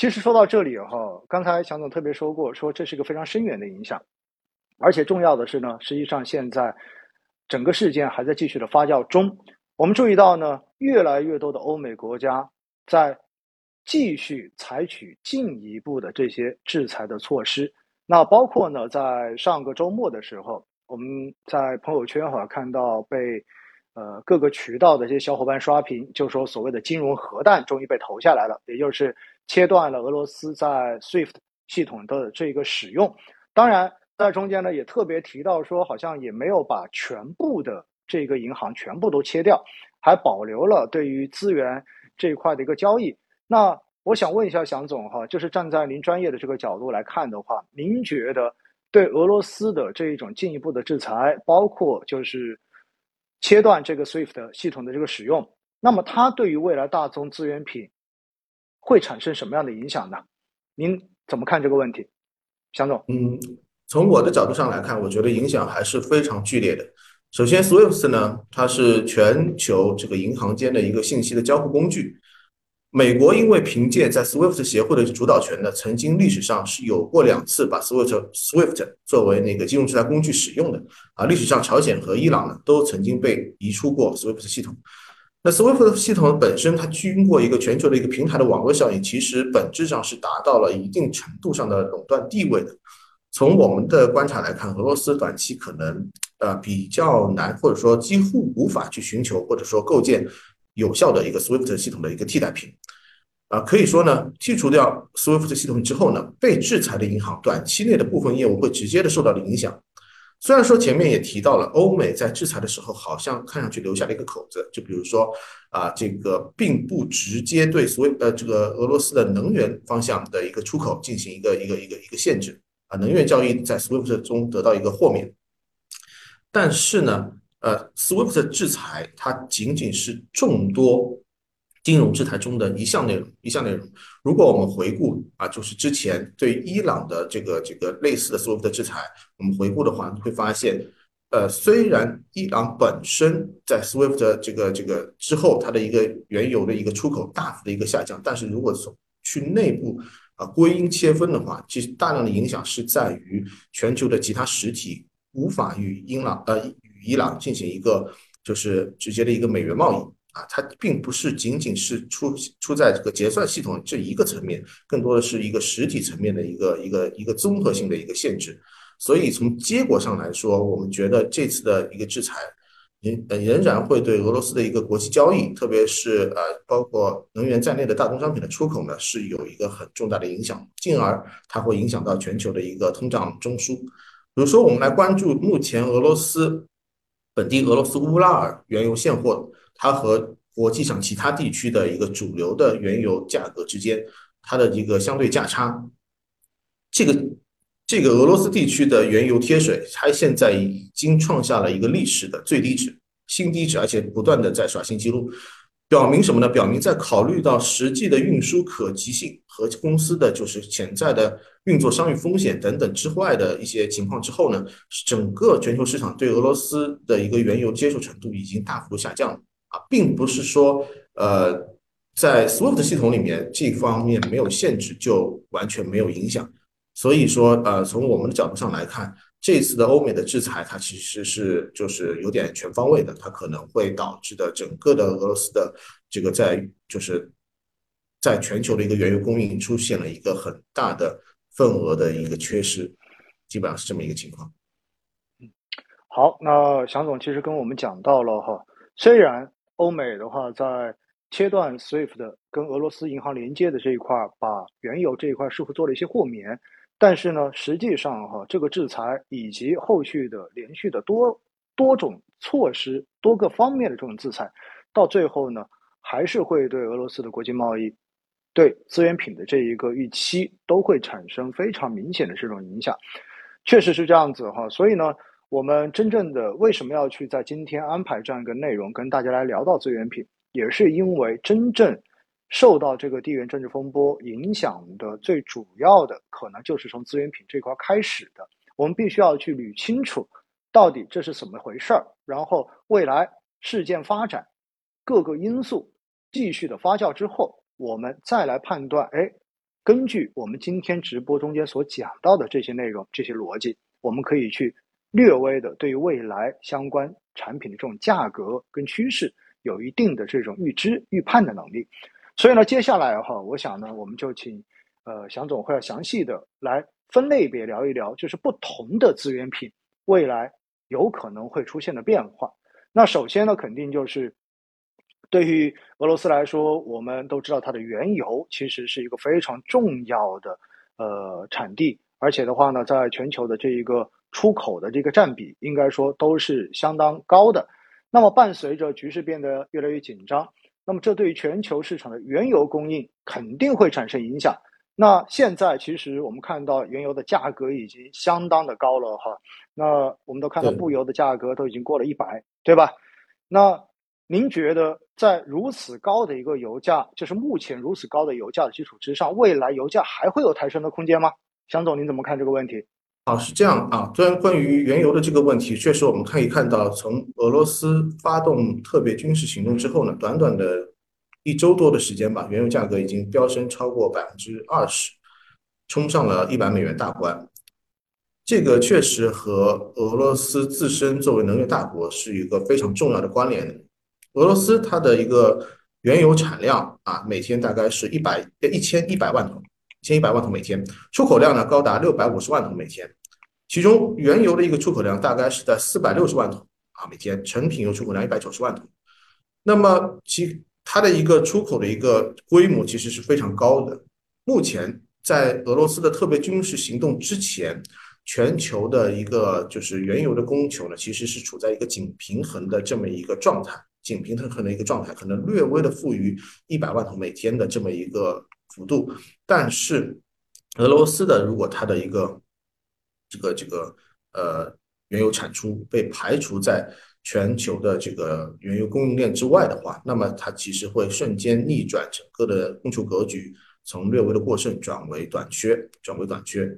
其实说到这里哈，刚才祥总特别说过，说这是一个非常深远的影响，而且重要的是呢，实际上现在整个事件还在继续的发酵中。我们注意到呢，越来越多的欧美国家在继续采取进一步的这些制裁的措施。那包括呢，在上个周末的时候，我们在朋友圈哈看到被。呃，各个渠道的这些小伙伴刷屏，就说所谓的金融核弹终于被投下来了，也就是切断了俄罗斯在 SWIFT 系统的这个使用。当然，在中间呢也特别提到说，好像也没有把全部的这个银行全部都切掉，还保留了对于资源这一块的一个交易。那我想问一下祥总哈，就是站在您专业的这个角度来看的话，您觉得对俄罗斯的这一种进一步的制裁，包括就是。切断这个 SWIFT 系统的这个使用，那么它对于未来大宗资源品会产生什么样的影响呢？您怎么看这个问题，祥总？嗯，从我的角度上来看，我觉得影响还是非常剧烈的。首先，SWIFT 呢，它是全球这个银行间的一个信息的交互工具。美国因为凭借在 SWIFT 协会的主导权呢，曾经历史上是有过两次把 SWIFT SWIFT 作为那个金融制裁工具使用的啊。历史上，朝鲜和伊朗呢都曾经被移出过 SWIFT 系统。那 SWIFT 系统本身，它经过一个全球的一个平台的网络效应，其实本质上是达到了一定程度上的垄断地位的。从我们的观察来看，俄罗斯短期可能呃比较难，或者说几乎无法去寻求或者说构建。有效的一个 SWIFT 系统的一个替代品，啊，可以说呢，剔除掉 SWIFT 系统之后呢，被制裁的银行短期内的部分业务会直接的受到了影响。虽然说前面也提到了，欧美在制裁的时候好像看上去留下了一个口子，就比如说啊，这个并不直接对所有呃这个俄罗斯的能源方向的一个出口进行一个一个一个一个限制啊，能源交易在 SWIFT 中得到一个豁免，但是呢。呃，SWIFT 的制裁它仅仅是众多金融制裁中的一项内容，一项内容。如果我们回顾啊，就是之前对伊朗的这个这个类似的 SWIFT 的制裁，我们回顾的话，会发现，呃，虽然伊朗本身在 SWIFT 的这个这个之后，它的一个原油的一个出口大幅的一个下降，但是如果从去内部啊归因切分的话，其实大量的影响是在于全球的其他实体无法与伊朗呃。伊朗进行一个就是直接的一个美元贸易啊，它并不是仅仅是出出在这个结算系统这一个层面，更多的是一个实体层面的一个一个一个综合性的一个限制。所以从结果上来说，我们觉得这次的一个制裁仍仍然会对俄罗斯的一个国际交易，特别是呃包括能源在内的大宗商品的出口呢，是有一个很重大的影响，进而它会影响到全球的一个通胀中枢。比如说，我们来关注目前俄罗斯。本地俄罗斯乌拉尔原油现货，它和国际上其他地区的一个主流的原油价格之间，它的一个相对价差，这个这个俄罗斯地区的原油贴水，它现在已经创下了一个历史的最低值，新低值，而且不断的在刷新记录。表明什么呢？表明在考虑到实际的运输可及性和公司的就是潜在的运作商誉风险等等之外的一些情况之后呢，整个全球市场对俄罗斯的一个原油接受程度已经大幅度下降了啊，并不是说呃在 SWIFT 系统里面这方面没有限制就完全没有影响，所以说呃从我们的角度上来看。这次的欧美的制裁，它其实是就是有点全方位的，它可能会导致的整个的俄罗斯的这个在就是在全球的一个原油供应出现了一个很大的份额的一个缺失，基本上是这么一个情况。嗯，好，那祥总其实跟我们讲到了哈，虽然欧美的话在切断 SWIFT 跟俄罗斯银行连接的这一块，把原油这一块似乎做了一些豁免。但是呢，实际上哈，这个制裁以及后续的连续的多多种措施、多个方面的这种制裁，到最后呢，还是会对俄罗斯的国际贸易、对资源品的这一个预期，都会产生非常明显的这种影响。确实是这样子哈，所以呢，我们真正的为什么要去在今天安排这样一个内容，跟大家来聊到资源品，也是因为真正。受到这个地缘政治风波影响的最主要的可能就是从资源品这块开始的。我们必须要去捋清楚，到底这是怎么回事儿，然后未来事件发展各个因素继续的发酵之后，我们再来判断，哎，根据我们今天直播中间所讲到的这些内容、这些逻辑，我们可以去略微的对于未来相关产品的这种价格跟趋势有一定的这种预知、预判的能力。所以呢，接下来哈，我想呢，我们就请呃祥总会要详细的来分类别聊一聊，就是不同的资源品未来有可能会出现的变化。那首先呢，肯定就是对于俄罗斯来说，我们都知道它的原油其实是一个非常重要的呃产地，而且的话呢，在全球的这一个出口的这个占比，应该说都是相当高的。那么伴随着局势变得越来越紧张，那么这对于全球市场的原油供应肯定会产生影响。那现在其实我们看到原油的价格已经相当的高了哈，那我们都看到布油的价格都已经过了一百，对吧？那您觉得在如此高的一个油价，就是目前如此高的油价的基础之上，未来油价还会有抬升的空间吗？祥总，您怎么看这个问题？啊，是这样啊。虽然关于原油的这个问题，确实我们可以看到，从俄罗斯发动特别军事行动之后呢，短短的。一周多的时间吧，原油价格已经飙升超过百分之二十，冲上了一百美元大关。这个确实和俄罗斯自身作为能源大国是一个非常重要的关联的。俄罗斯它的一个原油产量啊，每天大概是一百一千一百万桶，一千一百万桶每天，出口量呢高达六百五十万桶每天，其中原油的一个出口量大概是在四百六十万桶啊每天，成品油出口量一百九十万桶。那么其它的一个出口的一个规模其实是非常高的。目前在俄罗斯的特别军事行动之前，全球的一个就是原油的供求呢，其实是处在一个紧平衡的这么一个状态，紧平衡的一个状态，可能略微的富于一百万桶每天的这么一个幅度。但是俄罗斯的如果它的一个这个这个呃原油产出被排除在。全球的这个原油供应链之外的话，那么它其实会瞬间逆转整个的供求格局，从略微的过剩转为短缺，转为短缺。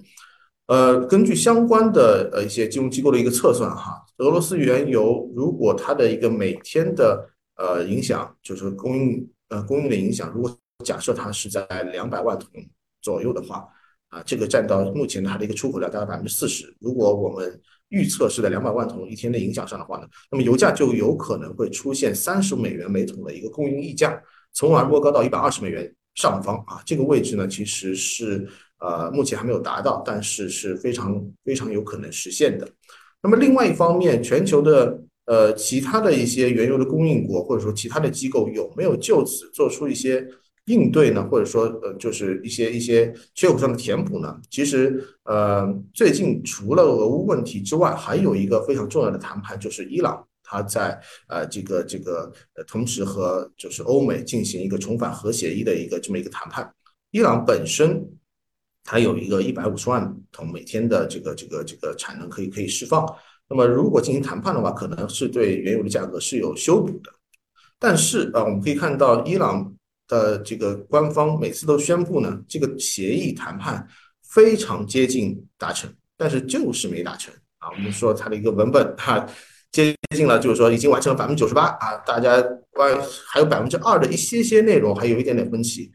呃，根据相关的呃一些金融机构的一个测算哈，俄罗斯原油如果它的一个每天的呃影响，就是供应呃供应的影响，如果假设它是在两百万桶左右的话，啊，这个占到目前它的一个出口量大概百分之四十。如果我们预测是在两百万桶一天的影响上的话呢，那么油价就有可能会出现三十美元每桶的一个供应溢价，从而过高到一百二十美元上方啊。这个位置呢，其实是呃目前还没有达到，但是是非常非常有可能实现的。那么另外一方面，全球的呃其他的一些原油的供应国或者说其他的机构有没有就此做出一些？应对呢，或者说呃，就是一些一些缺口上的填补呢？其实呃，最近除了俄乌问题之外，还有一个非常重要的谈判，就是伊朗，他在呃这个这个呃同时和就是欧美进行一个重返核协议的一个这么一个谈判。伊朗本身它有一个一百五十万桶每天的这个这个这个产能可以可以释放。那么如果进行谈判的话，可能是对原油的价格是有修补的。但是啊，我们可以看到伊朗。的这个官方每次都宣布呢，这个协议谈判非常接近达成，但是就是没达成啊。我们说它的一个文本哈接近了，就是说已经完成了百分之九十八啊，大家关还有百分之二的一些些内容还有一点点分歧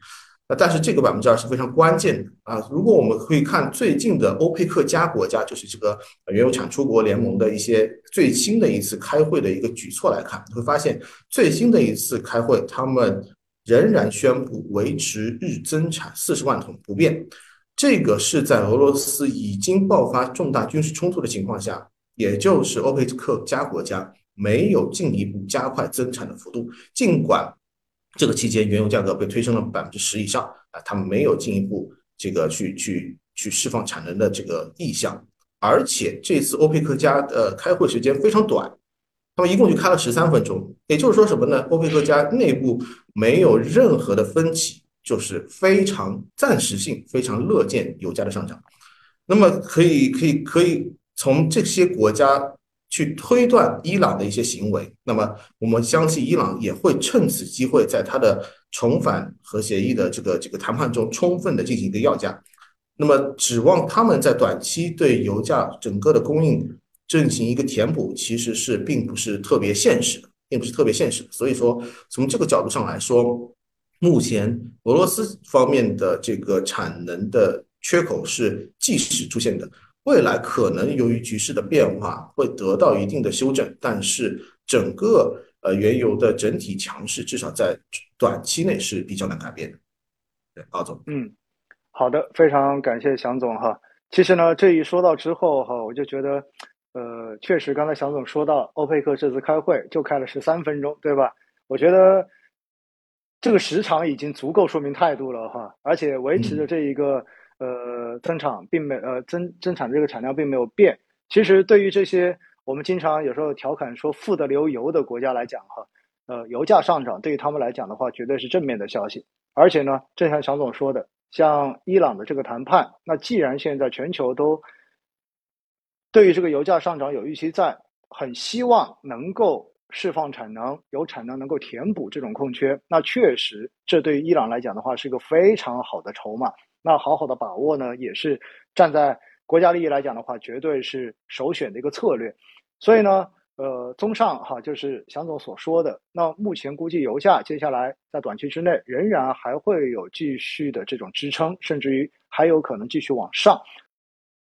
啊。但是这个百分之二是非常关键的啊。如果我们可以看最近的欧佩克加国家，就是这个原油产出国联盟的一些最新的一次开会的一个举措来看，你会发现最新的一次开会他们。仍然宣布维持日增产四十万桶不变，这个是在俄罗斯已经爆发重大军事冲突的情况下，也就是欧佩克加国家没有进一步加快增产的幅度。尽管这个期间原油价格被推升了百分之十以上啊，他们没有进一步这个去去去释放产能的这个意向，而且这次欧佩克加的开会时间非常短。他们一共就开了十三分钟，也就是说什么呢？欧佩克家内部没有任何的分歧，就是非常暂时性、非常乐见油价的上涨。那么可以、可以、可以从这些国家去推断伊朗的一些行为。那么我们相信伊朗也会趁此机会，在他的重返核协议的这个这个谈判中，充分的进行一个要价。那么指望他们在短期对油价整个的供应。进行一个填补，其实是并不是特别现实的，并不是特别现实的。所以说，从这个角度上来说，目前俄罗斯方面的这个产能的缺口是即时出现的，未来可能由于局势的变化会得到一定的修正，但是整个呃原油的整体强势至少在短期内是比较难改变的。对，高总，嗯，好的，非常感谢祥总哈。其实呢，这一说到之后哈，我就觉得，呃，确实刚才祥总说到，欧佩克这次开会就开了十三分钟，对吧？我觉得。这个时长已经足够说明态度了哈，而且维持着这一个呃增长并没呃增增产这个产量并没有变。其实对于这些我们经常有时候调侃说富得流油的国家来讲哈，呃油价上涨对于他们来讲的话绝对是正面的消息。而且呢，正像祥总说的，像伊朗的这个谈判，那既然现在全球都对于这个油价上涨有预期在，很希望能够。释放产能，有产能能够填补这种空缺，那确实，这对于伊朗来讲的话是一个非常好的筹码。那好好的把握呢，也是站在国家利益来讲的话，绝对是首选的一个策略。所以呢，呃，综上哈，就是祥总所说的，那目前估计油价接下来在短期之内仍然还会有继续的这种支撑，甚至于还有可能继续往上。